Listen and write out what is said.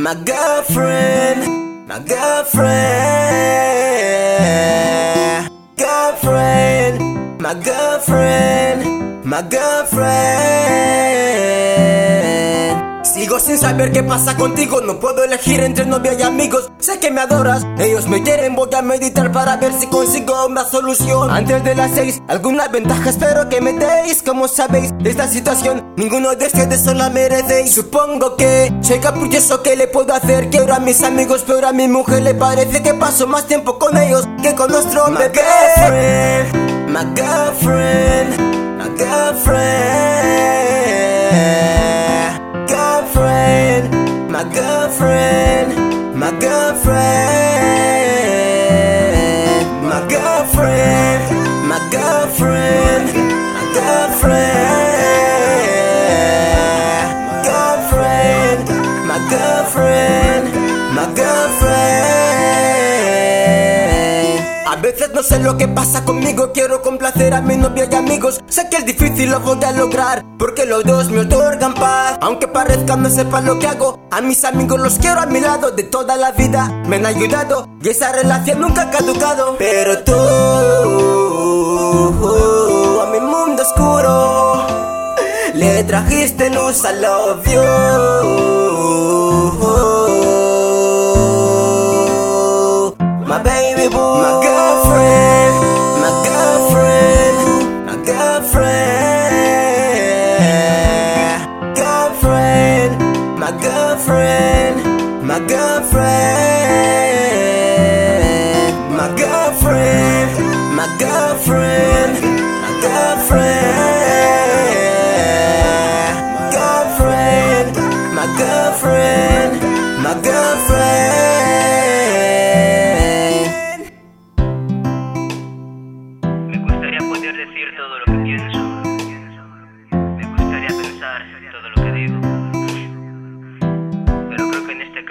My girlfriend, my girlfriend, girlfriend, my girlfriend, my girlfriend. Sigo sin saber qué pasa contigo, no puedo elegir entre novia y amigos. Sé que me adoras, ellos me quieren, voy a meditar para ver si consigo una solución. Antes de las seis, alguna ventaja espero que me deis. Como sabéis, de esta situación, ninguno de ustedes solo merecéis. Supongo que soy capulloso, ¿qué le puedo hacer? Quiero a mis amigos, pero a mi mujer le parece que paso más tiempo con ellos que con nuestro my my girlfriend, my girlfriend. Girlfriend, my girlfriend, my girlfriend, my girlfriend, my girlfriend, veces no sé lo que pasa conmigo, quiero complacer a mi novia y amigos. Sé que es difícil, lo voy a lograr, porque los dos me otorgan paz. Aunque parezca no sepa lo que hago, a mis amigos los quiero a mi lado de toda la vida. Me han ayudado y esa relación nunca ha caducado. Pero tú, a mi mundo oscuro, le trajiste luz a love you. My baby boo, girlfriend, my girlfriend, my girlfriend, my girlfriend, my girlfriend.